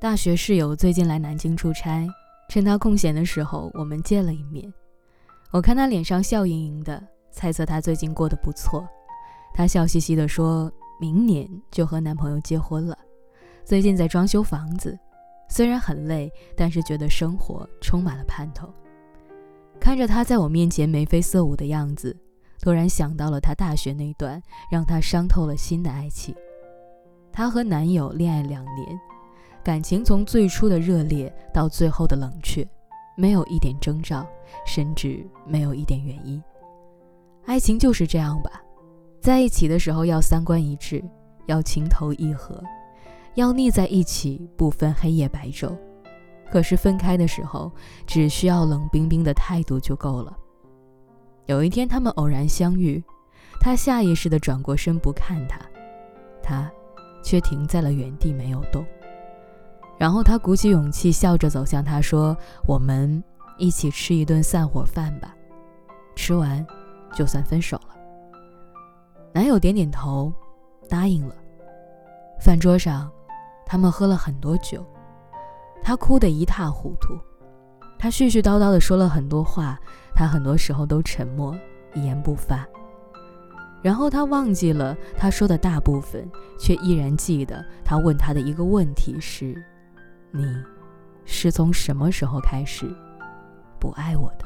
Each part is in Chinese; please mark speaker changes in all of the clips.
Speaker 1: 大学室友最近来南京出差，趁他空闲的时候，我们见了一面。我看他脸上笑盈盈的，猜测他最近过得不错。他笑嘻嘻地说：“明年就和男朋友结婚了，最近在装修房子，虽然很累，但是觉得生活充满了盼头。”看着他在我面前眉飞色舞的样子，突然想到了她大学那段让她伤透了心的爱情。她和男友恋爱两年，感情从最初的热烈到最后的冷却。没有一点征兆，甚至没有一点原因。爱情就是这样吧，在一起的时候要三观一致，要情投意合，要腻在一起不分黑夜白昼。可是分开的时候，只需要冷冰冰的态度就够了。有一天他们偶然相遇，他下意识地转过身不看他，他却停在了原地没有动。然后他鼓起勇气，笑着走向他，说：“我们一起吃一顿散伙饭吧，吃完就算分手了。”男友点点头，答应了。饭桌上，他们喝了很多酒，他哭得一塌糊涂，他絮絮叨叨地说了很多话，他很多时候都沉默，一言不发。然后他忘记了他说的大部分，却依然记得他问他的一个问题是。你是从什么时候开始不爱我的？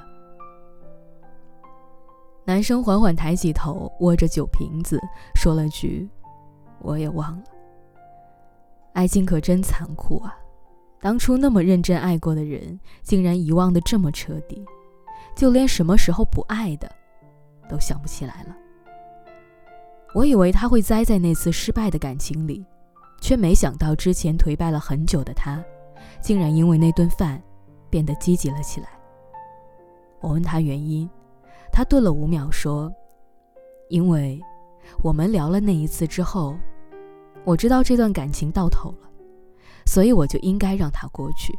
Speaker 1: 男生缓缓抬起头，握着酒瓶子，说了句：“我也忘了。”爱情可真残酷啊！当初那么认真爱过的人，竟然遗忘的这么彻底，就连什么时候不爱的都想不起来了。我以为他会栽在那次失败的感情里，却没想到之前颓败了很久的他。竟然因为那顿饭，变得积极了起来。我问他原因，他顿了五秒说：“因为我们聊了那一次之后，我知道这段感情到头了，所以我就应该让它过去。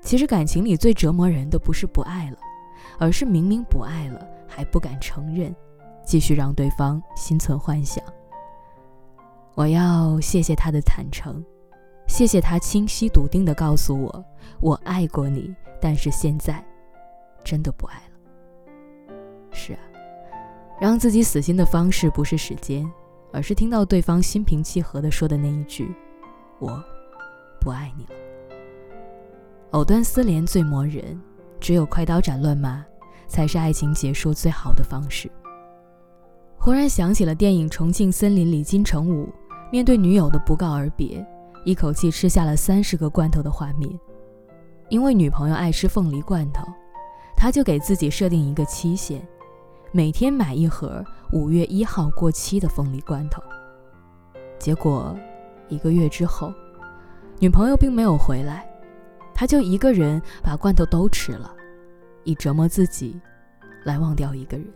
Speaker 1: 其实感情里最折磨人的不是不爱了，而是明明不爱了还不敢承认，继续让对方心存幻想。我要谢谢他的坦诚。”谢谢他清晰笃定地告诉我，我爱过你，但是现在真的不爱了。是啊，让自己死心的方式不是时间，而是听到对方心平气和地说的那一句“我不爱你了”。藕断丝连最磨人，只有快刀斩乱麻，才是爱情结束最好的方式。忽然想起了电影《重庆森林》里金城武面对女友的不告而别。一口气吃下了三十个罐头的画面，因为女朋友爱吃凤梨罐头，他就给自己设定一个期限，每天买一盒五月一号过期的凤梨罐头。结果一个月之后，女朋友并没有回来，他就一个人把罐头都吃了，以折磨自己来忘掉一个人。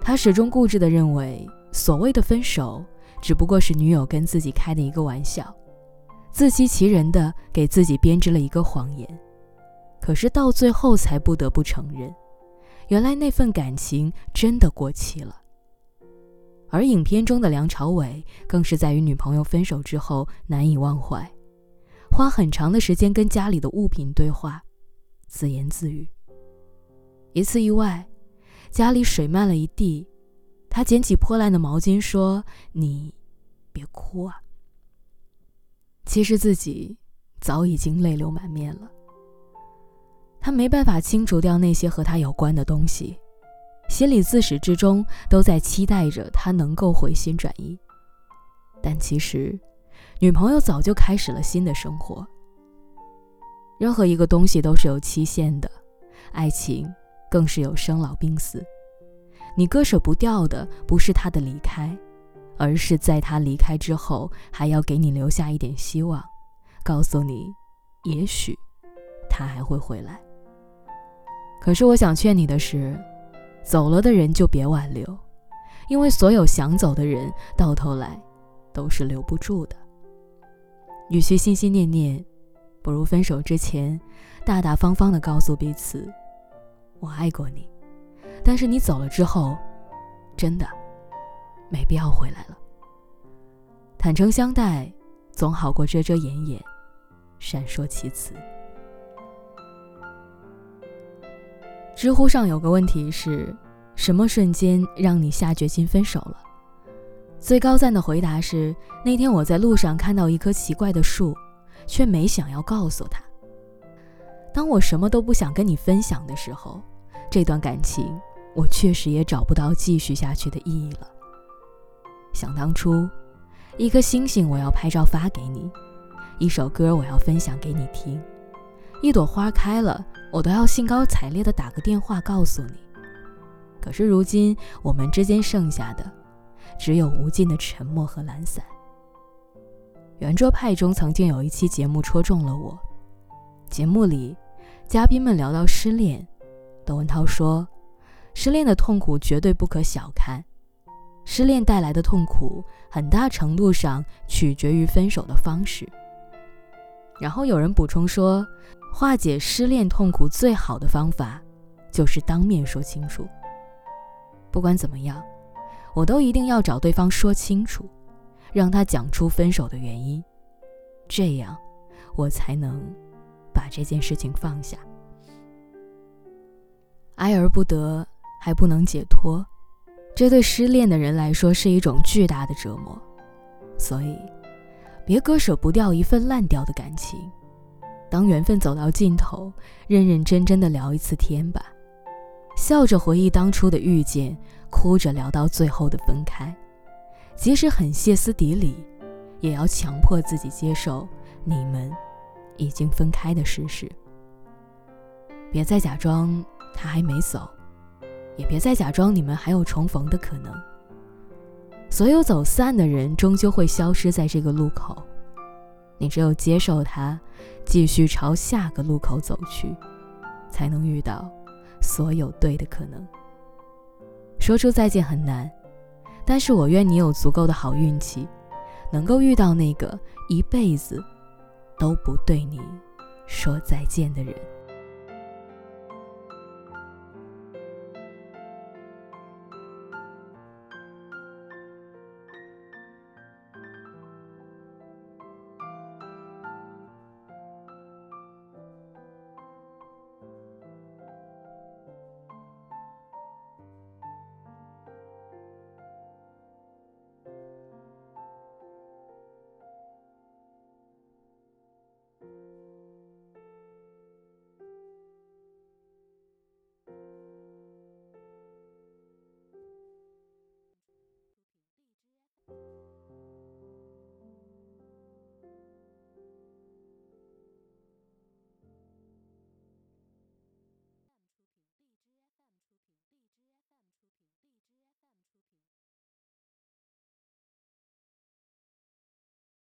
Speaker 1: 他始终固执地认为，所谓的分手。只不过是女友跟自己开的一个玩笑，自欺欺人的给自己编织了一个谎言，可是到最后才不得不承认，原来那份感情真的过期了。而影片中的梁朝伟更是在与女朋友分手之后难以忘怀，花很长的时间跟家里的物品对话，自言自语。一次意外，家里水漫了一地。他捡起破烂的毛巾说：“你，别哭啊。”其实自己早已经泪流满面了。他没办法清除掉那些和他有关的东西，心里自始至终都在期待着他能够回心转意。但其实，女朋友早就开始了新的生活。任何一个东西都是有期限的，爱情更是有生老病死。你割舍不掉的不是他的离开，而是在他离开之后，还要给你留下一点希望，告诉你，也许他还会回来。可是我想劝你的是，走了的人就别挽留，因为所有想走的人，到头来都是留不住的。与其心心念念，不如分手之前，大大方方的告诉彼此，我爱过你。但是你走了之后，真的没必要回来了。坦诚相待，总好过遮遮掩掩、闪烁其词。知乎上有个问题是：什么瞬间让你下决心分手了？最高赞的回答是：那天我在路上看到一棵奇怪的树，却没想要告诉他。当我什么都不想跟你分享的时候，这段感情我确实也找不到继续下去的意义了。想当初，一颗星星我要拍照发给你，一首歌我要分享给你听，一朵花开了。我都要兴高采烈地打个电话告诉你，可是如今我们之间剩下的，只有无尽的沉默和懒散。圆桌派中曾经有一期节目戳中了我，节目里，嘉宾们聊到失恋，窦文涛说，失恋的痛苦绝对不可小看，失恋带来的痛苦很大程度上取决于分手的方式。然后有人补充说。化解失恋痛苦最好的方法，就是当面说清楚。不管怎么样，我都一定要找对方说清楚，让他讲出分手的原因，这样我才能把这件事情放下。爱而不得，还不能解脱，这对失恋的人来说是一种巨大的折磨。所以，别割舍不掉一份烂掉的感情。当缘分走到尽头，认认真真的聊一次天吧，笑着回忆当初的遇见，哭着聊到最后的分开，即使很歇斯底里，也要强迫自己接受你们已经分开的事实。别再假装他还没走，也别再假装你们还有重逢的可能。所有走散的人，终究会消失在这个路口。你只有接受它，继续朝下个路口走去，才能遇到所有对的可能。说出再见很难，但是我愿你有足够的好运气，能够遇到那个一辈子都不对你说再见的人。